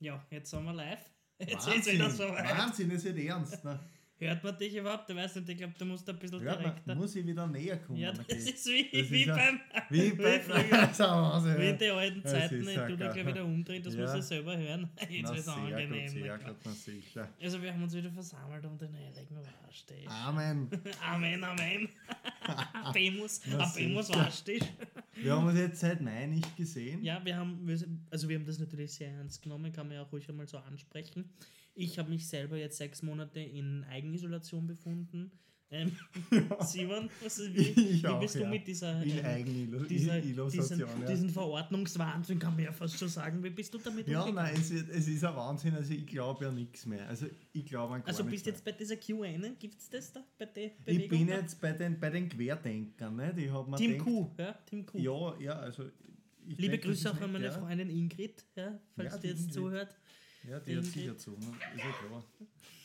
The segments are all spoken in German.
Ja, jetzt sind wir live. Jetzt Wahnsinn, ist wieder so weit. Wahnsinn, ist nicht ernst. Ne? Hört man dich überhaupt? Ich weiß nicht, ich glaube, du musst ein bisschen Hört direkter. man, muss ich wieder näher kommen. ja, das okay. ist wie, Das wie ist beim Wie bei früher. so, Wahnsinn, wie in den alten Zeiten, wenn du dich gleich wieder umdrehst, das Ja. musst du selber hören. Jetzt wird es sehr gut, angenehm. sehr gut, na sicher. Also wir haben uns wieder versammelt um den heiligen Waschtisch. Amen. Amen, Amen. Abemus, Abemus. Waschtisch. Wir haben uns jetzt seit Mai nicht gesehen. Ja, wir haben, also wir haben das natürlich sehr ernst genommen, kann man ja auch ruhig einmal so ansprechen. Ich habe mich selber jetzt sechs Monate in Eigenisolation befunden. Ähm, Simon, was ist, wie, wie auch, bist du ja. mit dieser, In Eigenillusion. dieser diesen, ja. diesen Verordnungswahnsinn, kann man ja fast schon sagen. Wie bist du damit ja, umgegangen? nein, es, es ist ein Wahnsinn. Also, ich glaube ja nichts mehr. Also, ich glaube an gar Also bist jetzt bei dieser QN, gibt es das da bei der. Bewegung? Ich bin da? jetzt bei den, bei den Querdenkern. Ne? Die haben Team gedacht- Q, ja, Team Q. Ja, ja, also. Ich Liebe denk, Grüße auch an meine ja. Freundin Ingrid, ja, falls Ja, die jetzt Ingrid. zuhört. Ja, die hat sicher zu. Ne? Ist ja klar.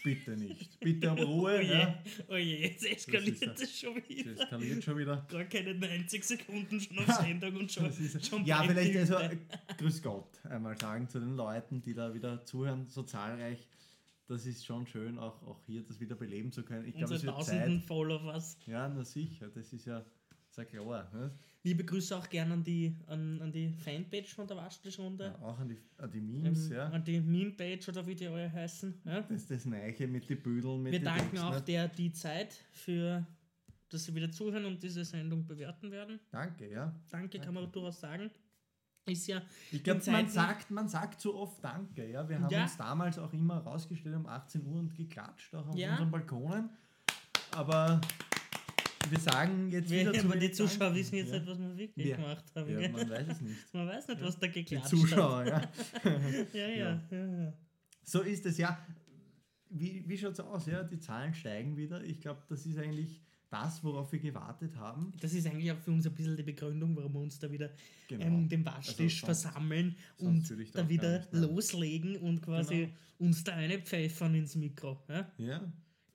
Bitte nicht. Bitte um Oh Ruhe. je, ja. oh je, jetzt eskaliert ja- das schon wieder. eskaliert schon wieder. Gar keine 90 Sekunden schon auf Sendung und schon, schon ja, vielleicht also Grüß Gott einmal sagen zu den Leuten, die da wieder zuhören, so zahlreich. Das ist schon schön, auch, auch hier das wieder beleben zu können. Ich glaube, es wird Zeit. Followers. Ja, na sicher, das ist ja sehr klar. Ne? Liebe Grüße auch gerne an die, an, an die Fanpage von der Waschtischrunde. Ja, auch an die, an die Memes, Ähm, ja. An die Meme-Page oder wie die alle heißen. Ja. Das, das Neiche mit den Büdeln, mit Wir danken Dings, auch ne? der die Zeit für, dass Sie wieder zuhören und diese Sendung bewerten werden. Danke, ja. Danke, kann man durchaus sagen. Ist ja Ich glaube, man sagt, man sagt zu oft Danke. Ja? Wir haben Ja. uns damals auch immer rausgestellt um 18 Uhr und geklatscht, auch auf Ja. unseren Balkonen. Aber wir sagen jetzt wir, wieder zu aber die Zuschauer Danke. wissen jetzt ja. nicht, was wir wirklich Ja. gemacht haben. Ja, man weiß es nicht. Man weiß nicht, was da Die geklatscht Zuschauer, ja. hat. Ja, ja, ja. ja. So ist es ja. Wie, wie schaut es aus? Ja, die Zahlen steigen wieder. Ich glaube, das ist eigentlich das, worauf wir gewartet haben. Das ist eigentlich auch für uns ein bisschen die Begründung, warum wir uns da wieder Genau. ähm, den Waschtisch Also sonst- versammeln sonst und da wieder loslegen und quasi Genau. uns da eine pfeffern ins Mikro. Ja? Ja.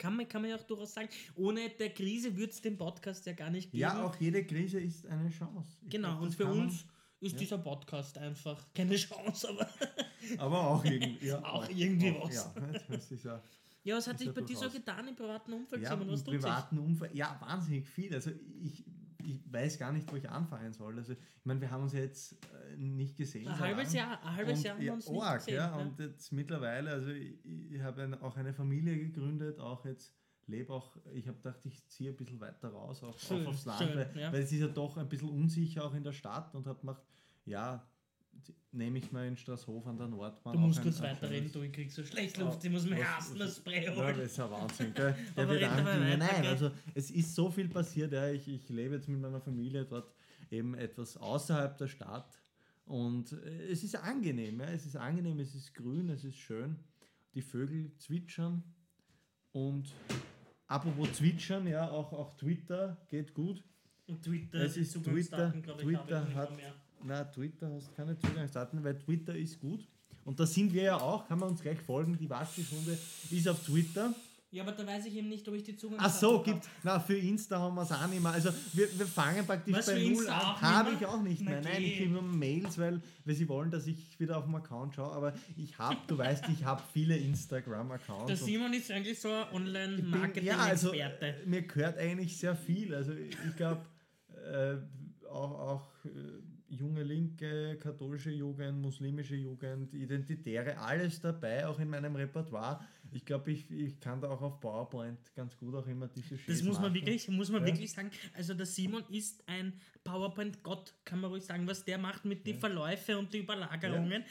Kann, man, kann man ja auch durchaus sagen. Ohne der Krise würde es den Podcast ja gar nicht geben. ja, auch jede Krise ist eine Chance. Ich genau, glaub, und für uns ist ja. dieser Podcast einfach keine Chance, aber Aber auch irgendwie. Ja, Auch irgendwie was. Ja, das ist ja. ja, was hat sich bei dir so getan im privaten Umfeld, Ja, Simon? im Was sich? privaten Umfeld, ja, wahnsinnig viel. Also ich, ich weiß gar nicht, wo ich anfangen soll. Also ich meine, wir haben uns ja jetzt äh, nicht gesehen. Ein halbes. Jahr, ein halbes Und, Jahr haben ja, wir uns nicht arg, gesehen. ja, ja. Und jetzt mittlerweile, also ich, ich habe ein, auch eine Familie gegründet, auch jetzt lebe auch, ich habe gedacht, ich ziehe ein bisschen weiter raus, auch, Schön, auch aufs Land, schön, weil, ja. weil es ist ja doch ein bisschen unsicher auch in der Stadt und habe gemacht, ja, nehme ich mal in Straßhof an der Nordbahn. Du musst kurz weiterreden, du, ich krieg so schlecht Ja, Luft, ich muss mir was- erst ein was- Spray Ja, holen. das ist ein Wahnsinn, gell? Ja, Aber wir red dabei danken Ihnen. weiter, Nein, also es ist so viel passiert. Ja. Ich, ich lebe jetzt mit meiner Familie dort eben etwas außerhalb der Stadt und äh, es ist angenehm. Ja. Es ist angenehm, es ist grün, es ist schön. Die Vögel zwitschern und apropos zwitschern, ja, auch, auch Twitter geht gut. Und Twitter, Es ist Zugangsdaten, Twitter, Twitter hat, mehr. Na Twitter hast keine Zugangsdaten, weil Twitter ist gut. Und da sind wir ja auch, kann man uns gleich folgen, die Waschtischrunde ist auf Twitter. Ja, aber da weiß ich eben nicht, ob ich die Ach Zugangsdaten so, gibt Na, für Insta haben wir es auch nicht mehr. Also wir, wir fangen praktisch Was, bei Null an. Habe ich auch nicht Na mehr. Nein, ich kriege nur Mails, weil, weil sie wollen, dass ich wieder auf dem Account schaue. Aber ich habe, du weißt, ich habe viele Der Instagram-Accounts. und Simon ist eigentlich so ein Online-Marketing-Experte. Ja, also mir gehört eigentlich sehr viel. Also ich glaube, äh, auch, auch äh, junge Linke, katholische Jugend, muslimische Jugend, Identitäre, alles dabei, auch in meinem Repertoire. Ich glaube, ich, ich kann da auch auf PowerPoint ganz gut auch immer diese das Schäs muss man machen. wirklich, muss man Ja. wirklich sagen. Also der Simon ist ein PowerPoint-Gott, kann man ruhig sagen, was der macht mit den Verläufe und die Überlagerungen.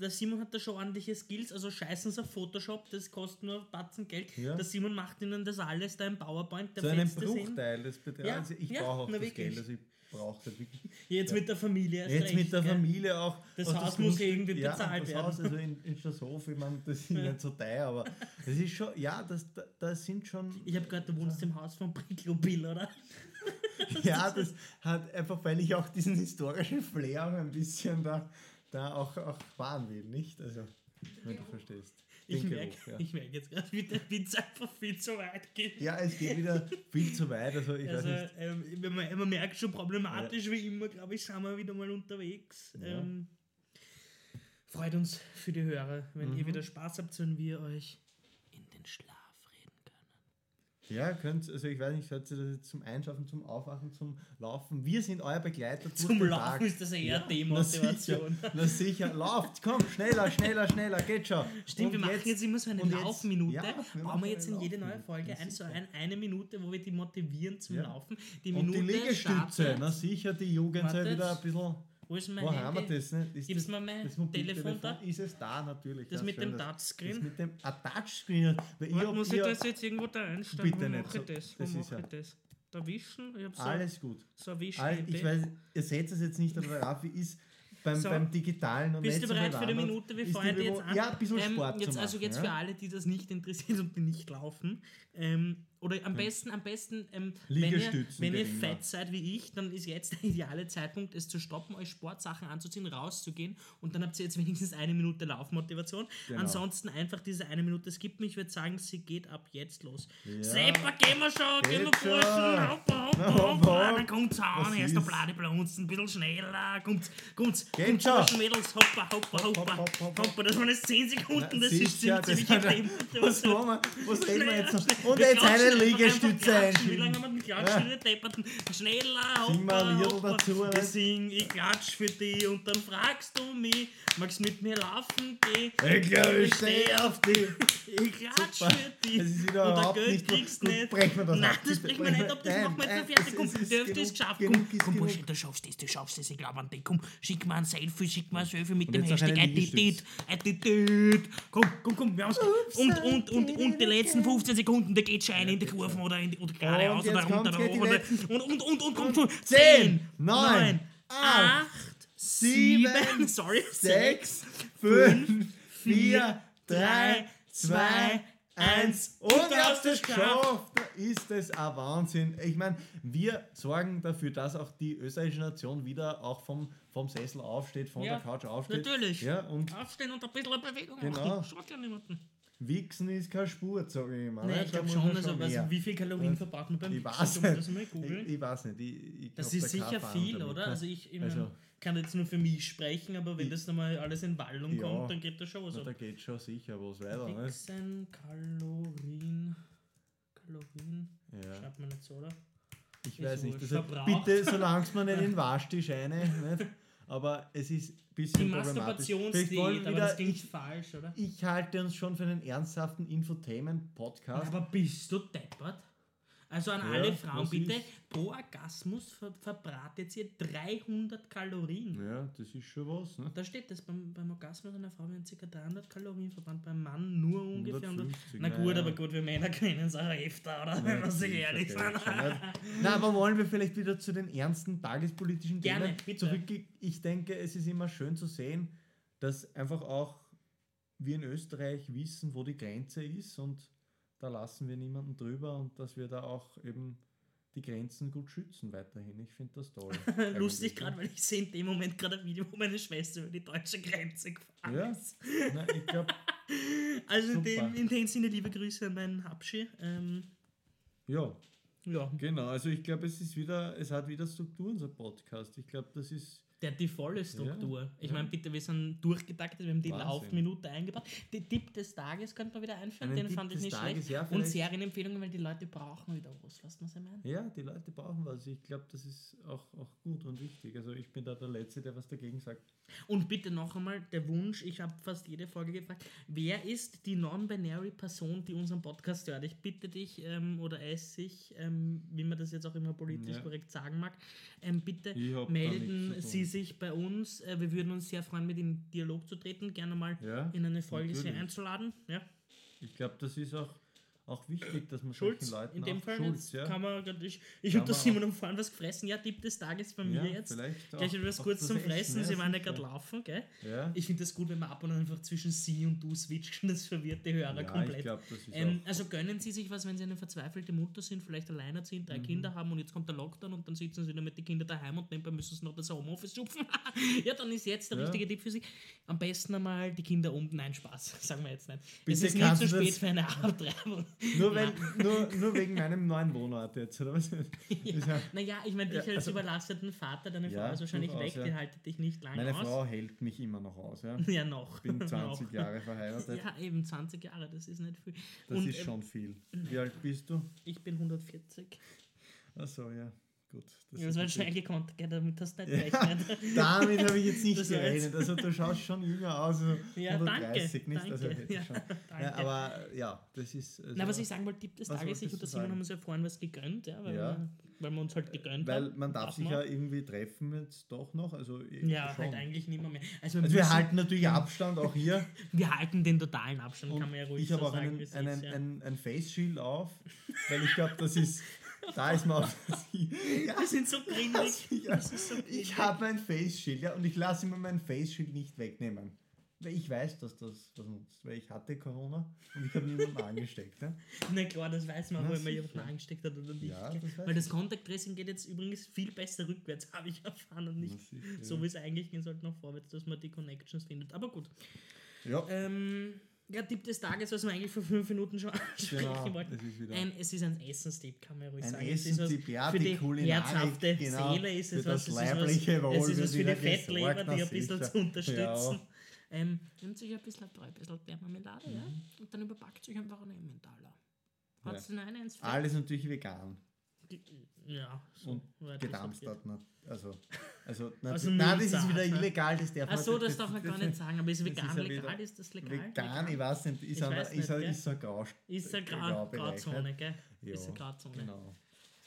Der Simon hat da schon ordentliche Skills, also scheißen sie auf Photoshop, das kostet nur Batzen Geld. Ja. Der Simon macht ihnen das alles da im PowerPoint, der so einen das. Bruchteil des Betrags. Ja, also ich ja, brauche auch na das wirklich. Geld, also ich brauche das wirklich. Jetzt Ja. mit der Familie erst Jetzt recht, mit der gell? Familie auch. Das Haus muss irgendwie ja, bezahlt das werden. Haus, also in, in Straßhof, ich meine, das ist nicht so teuer, aber das ist schon, ja, das, da, das sind schon, Ich habe gehört, du wohnst im Haus von Bricklopil, oder? ja, das hat einfach, weil ich auch diesen historischen Flair ein bisschen da, da auch, auch fahren will, nicht? Also, wenn du verstehst. Ich merke ja. ich merk jetzt gerade, wie der Witz einfach viel zu weit geht. ja, es geht wieder viel zu weit, also ich Also, weiß nicht. ähm, wenn man, man merkt schon problematisch wie immer, glaube ich, sind wir wieder mal unterwegs. Ja. Ähm, Freut uns für die Hörer, wenn Mhm. ihr wieder Spaß habt, wenn wir euch in den Schlaf. Ja, könnt, also ich weiß nicht, hört ihr das jetzt zum Einschaffen, zum Aufwachen, zum Laufen? Wir sind euer Begleiter Zum Laufen Tag. ist das eher Ja, Demotivation. Na sicher, na sicher, lauft, komm, schneller, schneller, schneller, geht schon. Stimmt, Und wir machen jetzt, immer so eine und Laufminute. ja, wir Bauen machen wir jetzt in jede neue Folge ein, so ein, eine Minute, wo wir die motivieren zum Ja. Laufen. Die Und Minute die Liegestütze, startet- na sicher, die Jugend Wartet. wieder ein bisschen. Wo ist mein Wo haben wir Handy? das? Ne? Ist Gib's das, mir mein das Telefon da? Ist es da natürlich. Das ja, mit schön, dem das- Touchscreen? Das mit dem ah, Touchscreen. Weil ich hab, muss ich das jetzt irgendwo da einstellen? Bitte Wo nicht mache so. ich das? Wo Das mache ich das? Da wischen? Ich hab so, Alles gut. so ein Wisch All, ich weiß, ihr seht es jetzt nicht, aber Raffi ist beim, So. beim Digitalen und Bist du bereit für bewandert. Minute? Wir fangen jetzt an. Ja, ein bisschen Ähm, Sport jetzt, zu Also jetzt für alle, die das nicht interessiert und die nicht laufen. Ähm, oder am besten, am besten, ähm, wenn ihr, wenn ihr fett seid wie ich, dann ist jetzt der ideale Zeitpunkt, es zu stoppen, euch Sportsachen anzuziehen, rauszugehen und dann habt ihr jetzt wenigstens eine Minute Laufmotivation. Genau. Ansonsten einfach diese eine Minute skippen. Ich würde sagen, sie geht ab jetzt los. Ja. Seppa, gehen wir schon, gehen wir. Burschen, hoppa, hoppa, hoppa, hopp. dann kommt's an, erst der ist? Bladeblunz, ein bisschen schneller, kommt, kommt's, Geht kommt schon. Burschen, Mädels, hoppa, hoppa, Hopp, hoppa, hopp, hopp, hopp, hoppa, das waren jetzt 10 Sekunden, das ist ziemlich ziemlich Was machen wir? Was reden wir jetzt noch? Und jetzt eine Liegestütze klatschen. Wie lange haben wir? Ja. Ja. Depperten. Schneller, Sing mal ein hoppa. dazu, Ich sing, ich klatsch für dich und dann fragst du mich, magst mit mir laufen gehen? Ich glaube, ich stehe auf die. Ich klatsch Super. für dich. Es ist und wieder der überhaupt Geld nicht gut. kriegst nicht. brechen wir das Nein, das brechen wir nicht ab, das machen wir jetzt nein, noch fertig. es Komm, es Hälfte ist genug, geschafft. genug Komm, komm. Bursche, du schaffst es, du schaffst es, ich glaube an dich. Komm, schick mir ein Selfie, schick mir ein Selfie mit Und dem Hashtag Attitude. Attitude. Komm, komm, komm, wir haben's. Und, und, und, und die letzten 15 Sekunden, da geht schon eine in die Kurven oder, in die, oder geradeaus Und oder runter oder, letzten- und, und, und, und, komm schon. 10, 9, 9, 8, 7, sorry, 6, 5, 4, 3, 2, 1 und ihr habt es es geschafft! Ist es ein Wahnsinn. Ich meine, wir sorgen dafür, dass auch die österreichische Nation wieder auch vom, vom Sessel aufsteht, von Ja, der Couch aufsteht. natürlich. Ja, und Aufstehen und ein bisschen Bewegung Genau. machen. Schaut ja niemanden. Wichsen ist keine Spur, sage ich immer. Nee, ne? ich glaube schon, man also, also wie viel Kalorien verbraucht man beim Ich Wichsen? weiß man nicht. Ich, ich weiß nicht. Ich, ich Das ist da sicher viel, damit, oder? ne? Also ich, ich Also- kann jetzt nur für mich sprechen, aber wenn das nochmal alles in Wallung Ja. kommt, dann geht das schon was Na, da geht schon sicher was weiter. Ne? Wichsen, Kalorien, Kalorien, Ja. schreibt man nicht so, oder? Ich weiß nicht. wurscht. Also bitte, solange es mir nicht in den Waschtisch eine, nicht? Aber es ist ein bisschen Die Masturbationsdiät, aber das klingt ich, falsch, oder? ich halte uns schon für einen ernsthaften Infotainment-Podcast. Aber bist du deppert? Also an Ja, alle Frauen bitte, ist? pro Orgasmus ver verbratet ihr 300 Kalorien. Ja, das ist schon was. Ne? Da steht das, beim, beim Orgasmus einer Frau werden ca. 300 Kalorien verbrannt, beim Mann nur ungefähr 150, 100. Na gut, naja. aber gut, wir Männer können es auch öfter, oder? Wenn wir sich ehrlich sind. Na, aber wollen wir vielleicht wieder zu den ernsten tagespolitischen Gerne, Themen bitte. zurück? Ich denke, es ist immer schön zu sehen, dass einfach auch wir in Österreich wissen, wo die Grenze ist und da lassen wir niemanden drüber und dass wir da auch eben die Grenzen gut schützen weiterhin. Ich finde das toll. Lustig gerade, weil ich sehe in dem Moment gerade ein Video, wo meine Schwester über die deutsche Grenze gefahren Ja. ist. Na, ich glaube, Also in dem, in dem Sinne liebe Grüße an meinen Habschi. Ähm, ja, ja, genau. Also ich glaube, es ist wieder, es hat wieder Struktur, unser Podcast. Ich glaube, das ist der die volle Struktur. ich ja. meine, bitte, wir sind durchgetaktet, wir haben die Wahnsinn. Laufminute eingebaut. Den Tipp des Tages könnte man wieder einführen, Einen den Tipp fand ich nicht Tages, schlecht. ja, Und Serienempfehlungen, weil die Leute brauchen wieder was. Was ich meine? Ja, die Leute brauchen was. Ich glaube, das ist auch, auch gut und wichtig. Also ich bin da der Letzte, der was dagegen sagt. Und bitte noch einmal der Wunsch, ich habe fast jede Folge gefragt, wer ist die non-binary Person, die unseren Podcast hört? Ich bitte dich oder oder es sich, ähm, wie man das jetzt auch immer politisch Ja. korrekt sagen mag, ähm, bitte melden. Sie sich bei uns. Äh, wir würden uns sehr freuen, mit in Dialog zu treten, gerne mal Ja, in eine Folge natürlich. einzuladen. Ja. Ich glaube, das ist auch, auch wichtig, dass man Schulz, solchen Leuten in dem Fall Schulz, ja. kann man, ich, ich habe das Simon am vorhin was gefressen. Ja, Tipp des Tages bei mir ja, jetzt. Vielleicht Gleich etwas kurz zum Essen, Fressen, ja, Sie waren ja gerade laufen, gell? Ja, Ich finde das gut, wenn man ab und an einfach zwischen Sie und Du switcht und das verwirrt die Hörer ja komplett. ist Ähm, also gönnen Sie sich was, wenn Sie eine verzweifelte Mutter sind, vielleicht alleinerziehend, Mhm. drei Kinder haben und jetzt kommt der Lockdown und dann sitzen Sie dann mit den Kindern daheim und nebenbei müssen Sie noch das Homeoffice schupfen. ja, dann ist jetzt der richtige Tipp für Sie. Am besten einmal die Kinder um. Nein, Spaß, sagen wir jetzt nicht. Bitte es ist nicht zu spät für eine Abtreibung. Nur, wenn, nur, nur wegen meinem neuen Wohnort jetzt, oder was? Ja. Naja, ich meine, dich als also- überlasteten Vater, deine Frau ist wahrscheinlich weg, die haltet dich nicht lange Meine aus. Frau hält mich immer noch aus. Ja. Ja, noch. Ich bin 20 Noch. Jahre verheiratet. Ja, eben 20 Jahre, das ist nicht viel. Das Und, ist ähm, schon viel. Wie alt bist du? Ich bin 140. Achso, ja. Gut. Das Ja, das war schnell gekonnt, gell, damit hast du nicht Ja, gerechnet. damit habe ich jetzt nicht gerechnet. Also du schaust schon jünger aus. Also Ja, 130 danke. nicht. danke. Also ich ja, schon. Ja, aber ja, das ist. Also, Na, was ich sagen wollte, Tipp des Tages, ich und der Simon haben uns ja vorhin was gegönnt, ja, weil, Ja. Wir, weil wir uns halt gegönnt weil haben. man darf Darf sich ja irgendwie treffen jetzt doch noch. Also, eh, Ja, schon. halt eigentlich nicht mehr. mehr. Also, wir, Also wir halten natürlich Abstand auch hier. wir halten den totalen Abstand, Und kann man ja ruhig ich so habe auch sagen. einen, es einen, ist, ja. ein, ein Face Shield auf, weil ich glaube, das ist. Da ist man auch. ja, Wir sind so grindig. ja, Das ist so ich habe ein Face Shield, ja, und ich lasse mir mein Face Shield nicht wegnehmen. Weil ich weiß, dass das was nutzt, weil ich hatte Corona und ich habe niemanden angesteckt. Ja? Na klar, das weiß man, immer sicher. jemanden angesteckt hat oder nicht. Ja, das Weil das. Contact Tracing geht jetzt übrigens viel besser rückwärts, habe ich erfahren und nicht sicher, so wie es eigentlich gehen sollte, noch vorwärts, dass man die Connections findet. Aber gut. Ja, Ähm, ja, Tipp des Tages, was wir eigentlich vor fünf Minuten schon ansprechen genau. wollten. Das ist wieder Ein, es ist ein Essenstipp, kann man ja ruhig ein sagen. Es ist was Essenstipp, ja, für die, die Kulinarik, herzhafte genau, Seele ist es für was, das es ist was, leibliche Wohl es ist was für die Fettleber, die ein bisschen sicher. zu unterstützen. Ja. Ähm, nimmt sich ein bisschen Brei, ein bisschen Bärmarmelade, ja, Mhm. und dann überpackt sich einfach einen Emmentaler. Fett. Alles natürlich vegan Ja, so und gedampft hat. na- Also, also, Also nein, das ist wieder ne? illegal, das darf Ach man so, das darf man gar nicht sagen, aber ist vegan ist legal? Ist das legal? Vegan, ich weiß nicht, ist, Ich ein, ist, nicht, ein, gell? ist so ein Grau, Ist eine Grauzone, ne? gell? Ja, Ist eine Grauzone. Genau.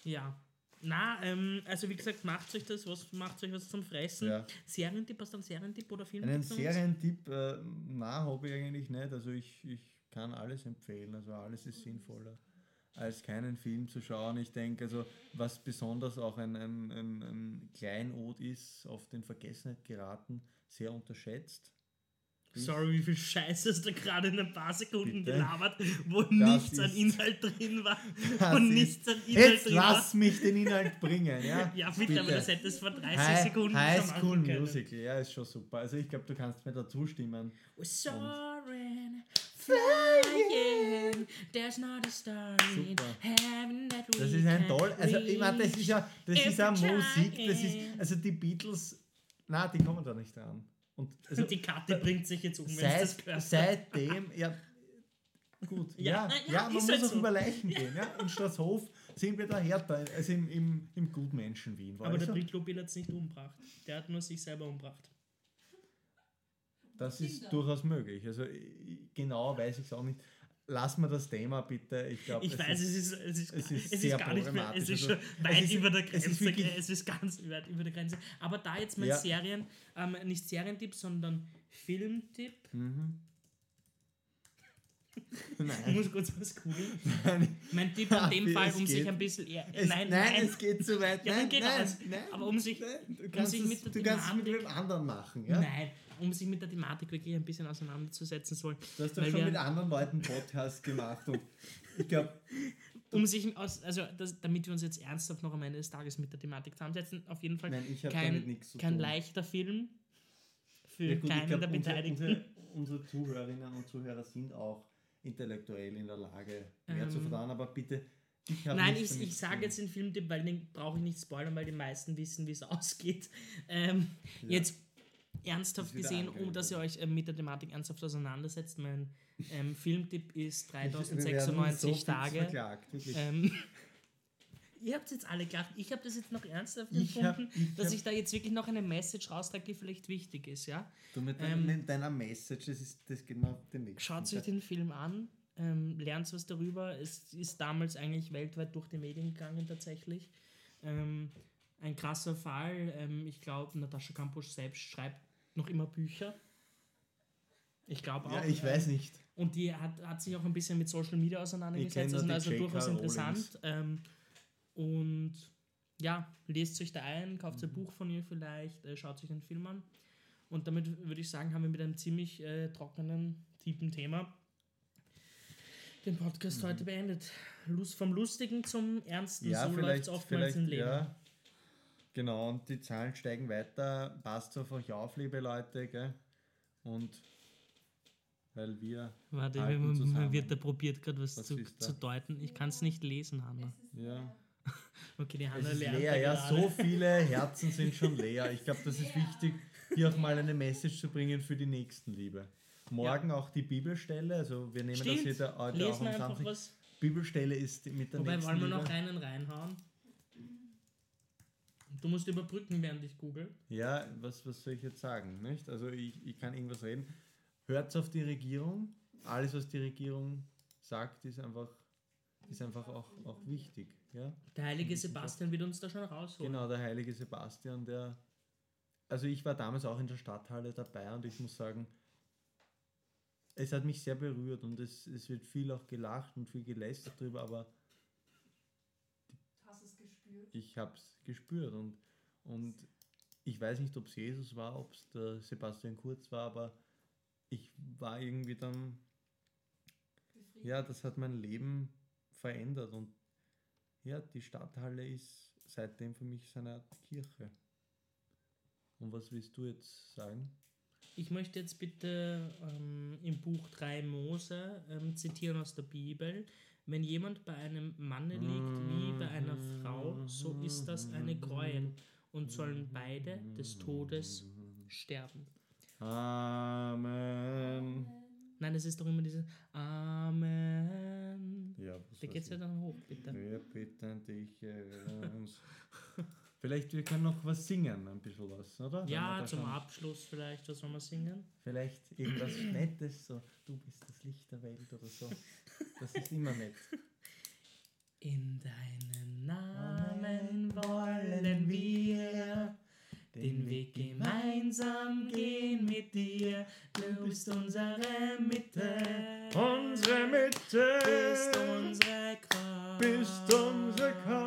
Ja. Na, ähm, also wie gesagt, macht euch das, was macht euch was zum Fressen. Ja. Serientipp, hast du einen Serientipp oder Film? Einen Serientipp, äh, na, habe ich eigentlich nicht. Also ich, ich kann alles empfehlen. Also alles ist sinnvoller, als keinen Film zu schauen. Ich denke, also was besonders auch ein, ein, ein, ein Kleinod ist, auf den Vergessenheit geraten, sehr unterschätzt. Sorry, wie viel Scheiße hast du gerade in ein paar Sekunden Bitte? gelabert, wo nichts an Inhalt drin war. Das Wo nichts an Inhalt Jetzt drin lass mich den Inhalt bringen, ja? Ja, bitte, aber das hättest du vor 30 High, Sekunden High School. Musical, ja, ist schon super. Also ich glaube, du kannst mir dazu stimmen. We're soaring, flying, there's not a star in heaven that we Das ist ein can toll, also ich meine, das ist ja, das ist ja Musik, das ist, also die Beatles, na, die kommen da nicht dran. Und also Die Karte bringt sich jetzt um, wenn seit, das gehört. seitdem, ja, gut, Ja, ja, na, ja, ja, man muss halt auch so. über Leichen gehen, ja, in Straßhof sind wir da härter, als im, im, im Gutmenschen Wien, Aber der? Bricklobil hat es nicht umgebracht. Der hat nur sich selber umgebracht. Das ist durchaus möglich, also genau weiß ich es auch nicht. Lass mal das Thema bitte, ich glaube, Ich weiß, es ist, es ist, es es ist ist, sehr gar nicht mehr, es ist Also, schon weit ist- über der es ist Grenze. wirklich- Es ist ganz weit über der Grenze. Aber da jetzt mein Ja. Serien, ähm, nicht Serientipp, sondern Filmtipp. Mhm. Ich Nein. muss kurz was googeln. Nein. Mein Tipp in dem Fall, es um sich geht. ein bisschen eher. Es, nein, nein, nein, es geht zu weit. Ja, nein, geht nein, aus. nein. Aber um sich- nein, du kannst, sich es, mit der du kannst es mit wem anderen machen. Ja? nein, um sich mit der Thematik wirklich ein bisschen auseinanderzusetzen soll. Du hast doch schon wir- mit anderen Leuten Podcasts gemacht und ich glaube, Um sich aus, also das, damit wir uns jetzt ernsthaft noch am Ende des Tages mit der Thematik zusammensetzen, auf jeden Fall nein, ich habe damit kein, zu kein leichter Film für Ja, gut, keinen glaub, der unsere, Beteiligten. unsere, unsere Zuhörerinnen und Zuhörer sind auch intellektuell in der Lage, mehr zu Ähm, verdauen, aber bitte, ich Nein, ich, ich zu sage jetzt den Filmtipp, weil den brauche ich nicht spoilern, weil die meisten wissen, wie es ausgeht. Ähm, Ja. Jetzt ernsthaft gesehen, um dass ihr euch ähm, mit der Thematik ernsthaft auseinandersetzt, mein ähm, Filmtipp ist Wir werden 3096 so Tage. Verklagt. Ähm, ihr habt jetzt alle gelacht. Ich habe das jetzt noch ernsthaft Ich hab- empfunden, ich dass hab- ich da jetzt wirklich noch eine Message raustrage, die vielleicht wichtig ist, ja? du mit, ähm, deiner Message, das, ist, das geht mir auf den nächsten. Schaut euch den Film an, ähm, lernt was darüber. Es ist damals eigentlich weltweit durch die Medien gegangen tatsächlich. Ähm, ein krasser Fall. Ähm, ich glaube, Natascha Kampusch selbst schreibt noch immer Bücher. Ich glaube auch. Ja, ich ähm, weiß nicht. Und die hat, hat sich auch ein bisschen mit Social Media auseinandergesetzt. Das ist also J.K. durchaus interessant. Ähm, und ja, lest euch da ein, kauft Mhm. ein Buch von ihr vielleicht, äh, schaut euch den Film an. Und damit würde ich sagen, haben wir mit einem ziemlich äh, trockenen, tiefen Thema den Podcast Mhm. heute beendet. Lust, vom Lustigen zum Ernsten, Ja, so läuft es oftmals im Leben. ja. Genau, und die Zahlen steigen weiter. Passt auf euch auf, liebe Leute. Gell? Und weil wir. Warte, halten man, man wird da probiert gerade was, Was zu, zu deuten. Ich kann es nicht lesen, Hanna. Es Ja. Okay, die Es Hanna ist lernt leer, ja, gerade. so viele Herzen sind schon leer. Ich glaube, das ist wichtig, hier auch mal eine Message zu bringen für die Nächstenliebe. Morgen auch die Bibelstelle, also wir nehmen das Stimmt, hier da, heute auch lesen am einfach Samstag. was. Bibelstelle ist mit der Wobei, wollen wir noch einen reinhauen? Du musst überbrücken, während ich google. Ja, was, was soll ich jetzt sagen? Nicht? Also ich, ich kann irgendwas reden. Hört auf die Regierung. Alles, was die Regierung sagt, ist einfach, ist einfach auch, auch wichtig. Ja? Der heilige Sebastian wird uns da schon rausholen. Genau, der heilige Sebastian, der. Also ich war damals auch in der Stadthalle dabei und ich muss sagen, es hat mich sehr berührt und es, es wird viel auch gelacht und viel gelästert drüber, aber gespürt? ich habe es gespürt und, und ich weiß nicht, ob es Jesus war, ob es der Sebastian Kurz war, aber ich war irgendwie dann, Befriedigt? ja, das hat mein Leben verändert und ja, die Stadthalle ist seitdem für mich so eine Art Kirche. Und was willst du jetzt sagen? Ich möchte jetzt bitte ähm, im Buch 3 Mose ähm, zitieren aus der Bibel. Wenn jemand bei einem Manne liegt wie bei einer Frau, so ist das eine Gräuel und sollen beide des Todes sterben. Amen. Nein, das ist doch immer dieses Amen. Ja, Da weiß geht's ja dann hoch, bitte. Wir bitten dich, erhöre uns. Vielleicht wir können noch was singen, ein bisschen was, oder? Wir Ja, zum schon- Abschluss vielleicht, was soll man singen? Vielleicht irgendwas Nettes, so du bist das Licht der Welt oder so. Das ist immer nett. In deinen Namen wollen wir den Weg gemeinsam gehen mit dir. Du bist unsere Mitte. Unsere Mitte Bist unsere Kraft. bist unsere Kraft.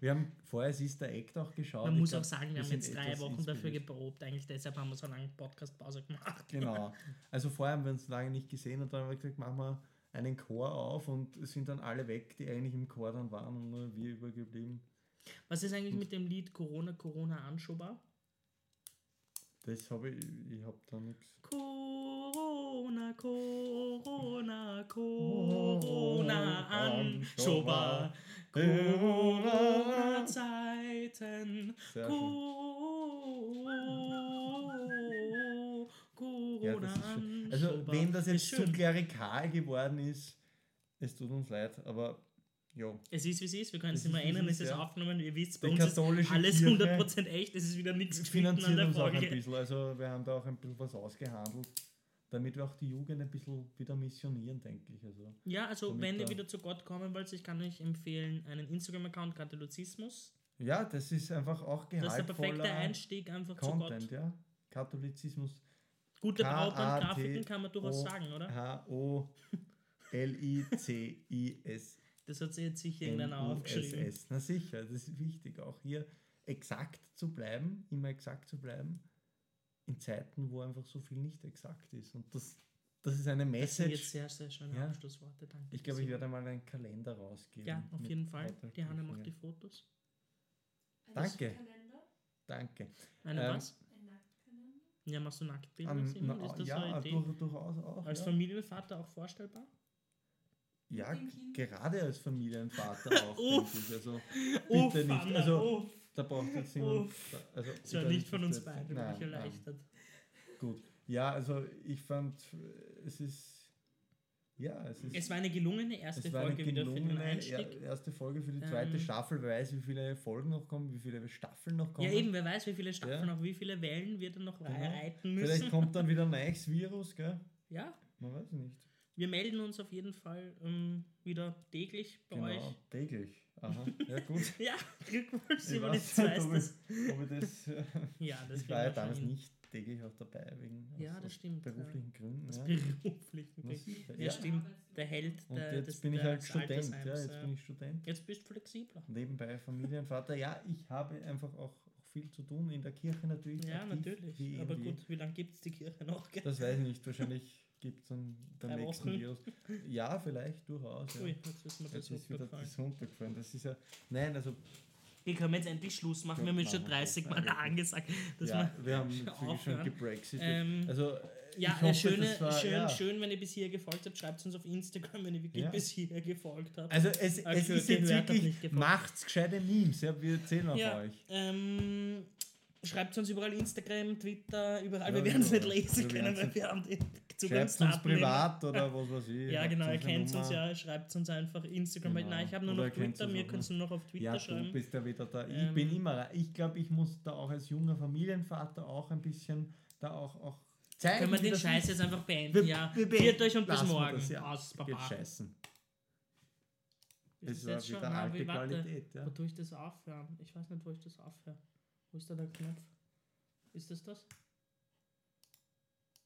Wir haben vorher das Easter Egg auch geschaut. Man Ich muss glaub, auch sagen, wir haben jetzt drei Wochen dafür geprobt. Eigentlich deshalb haben wir so lange Podcast-Pause gemacht. Genau. Also vorher haben wir uns lange nicht gesehen und dann haben wir gesagt, machen wir einen Chor auf und es sind dann alle weg, die eigentlich im Chor dann waren und nur wir übergeblieben. Was ist eigentlich mit dem Lied Corona, Corona anschober? Das habe ich, ich habe da nichts. Corona, Corona, Corona anschober. Corona-Zeiten. Ja, Corona anschober. Also, wenn das jetzt zu klerikal geworden ist, es tut uns leid, aber ja. Es ist, wie es ist. Wir können es es ändern. ist, Es ist ja. aufgenommen. Ihr wisst, bei Die uns ist alles Kirche 100% echt. Es ist wieder nichts geschnitten an finanziert der uns auch ein Folge. bisschen. Also wir haben da auch ein bisschen was ausgehandelt, damit wir auch die Jugend ein bisschen wieder missionieren, denke ich. Also Ja, also wenn ihr wieder zu Gott kommen wollt, ich kann euch empfehlen, einen Instagram-Account Katholizismus. ja, das ist einfach auch Das ist der perfekte gehaltvoller Einstieg einfach zu Content, Gott. ja. Katholizismus. Gute Brautband-Grafiken kann man durchaus sagen, oder? H-O-L-I-C-I-S. Das hat sich jetzt sicher irgendeiner aufgeschrieben. Na sicher, das ist wichtig, auch hier exakt zu bleiben, immer exakt zu bleiben, in Zeiten, wo einfach so viel nicht exakt ist. Und das, das ist eine Das sind jetzt Message. sehr, sehr schöne Ja. Abschlussworte. Danke. Ich glaube, ich werde mal einen Kalender rausgeben. Ja, auf jeden Fall. Die Sprüchen, macht die ja. Fotos. Ein Danke. Kalender? Danke. Eine Ähm, was? Ein Nacktkalender? Ja, machst du Nacktbilder, An, Simon? na, Ist das ja, so eine Idee? durch, durchaus auch. Als ja. Familienvater auch vorstellbar? Ja, gerade als Familienvater auch, Uff. Also, Uff, bitte nicht. Anna, Also, uff. Da braucht jetzt niemand. Also, Das war ich nicht von uns beiden, bin Nein, ich nein. erleichtert. Gut. Ja, also ich fand, es ist. Ja, es ist. Es war eine gelungene erste es war eine Folge wieder für den gelungene Einstieg. er- erste Folge für die zweite Ähm. Staffel. Wer weiß, wie viele Folgen noch kommen, wie viele Staffeln noch kommen. Ja, eben, wer weiß, wie viele Staffeln, Ja. auf wie viele Wellen wir dann noch Genau. reiten müssen. Vielleicht kommt dann wieder ein neues Virus, gell? Ja, Man weiß nicht. wir melden uns auf jeden Fall ähm, wieder täglich bei Genau, euch. täglich. Aha, ja gut. Ja, Glückwunsch, Ich Simon, weiß jetzt nicht, weißt ob du's. ich, ob ich das. Ja, das ich war ja damals nicht täglich auch dabei, wegen Ja, aus, das aus stimmt, ja. beruflichen Gründen. Aus Ja. beruflichen Gründen. Ja, ja. stimmt. Der Held Und der, jetzt des, bin ich halt Student, ja, jetzt bin ich Student. Jetzt bist du flexibler. Nebenbei Familienvater. Ja, ich habe einfach auch viel zu tun in der Kirche natürlich. Ja, aktiv, natürlich. Aber gut, wie lange gibt es die Kirche noch? gell? Das weiß ich nicht, wahrscheinlich gibt es dann beim nächsten Wochen. Virus. Ja, vielleicht durchaus. Ja. Ui, jetzt ist mir das Jetzt ist wieder das runtergefallen. Das ist ja. Nein, also Wir können jetzt endlich Schluss machen. Wir haben jetzt schon machen wir 30 das. Mal angesagt, dass ja, wir wir haben schon gebraxitet. Ähm, also Ja, hoffe, schöne, war, schön, ja. schön, wenn ihr bis hier gefolgt habt. Schreibt uns auf Instagram, wenn ihr wirklich Ja. bis hier gefolgt habt. Also es, Ah, es ist jetzt wirklich, macht's gescheite Memes, ja, wir erzählen auf euch. ähm, schreibt uns überall Instagram, Twitter, überall. Wir werden es nicht lesen können, weil wir haben die Schreibt Zugangsdaten. uns privat oder was weiß ich. Ja, genau, ihr kennt uns ja. Schreibt uns einfach Instagram. Genau. Nein, ich habe nur noch ihr Twitter, auch können es nur noch auf Twitter Ja, schreiben. du bist ja wieder da. Ich Ähm, bin immer, ich glaube, ich muss da auch als junger Familienvater auch ein bisschen da auch, auch zeigen. Können wir den Scheiß ist. jetzt einfach beenden? Wir- ja, wir beenden- euch und bis morgen. das, ja. Aus, Geht scheißen. Ist das war jetzt schon? alte wie, warte. Qualität. Ja. Wo tue ich das aufhören? Ich weiß nicht, wo ich das aufhöre. Wo ist da der Knopf? Ist das das?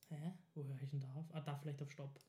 Hä? Wo höre ich denn da auf? Ah, da vielleicht auf Stopp.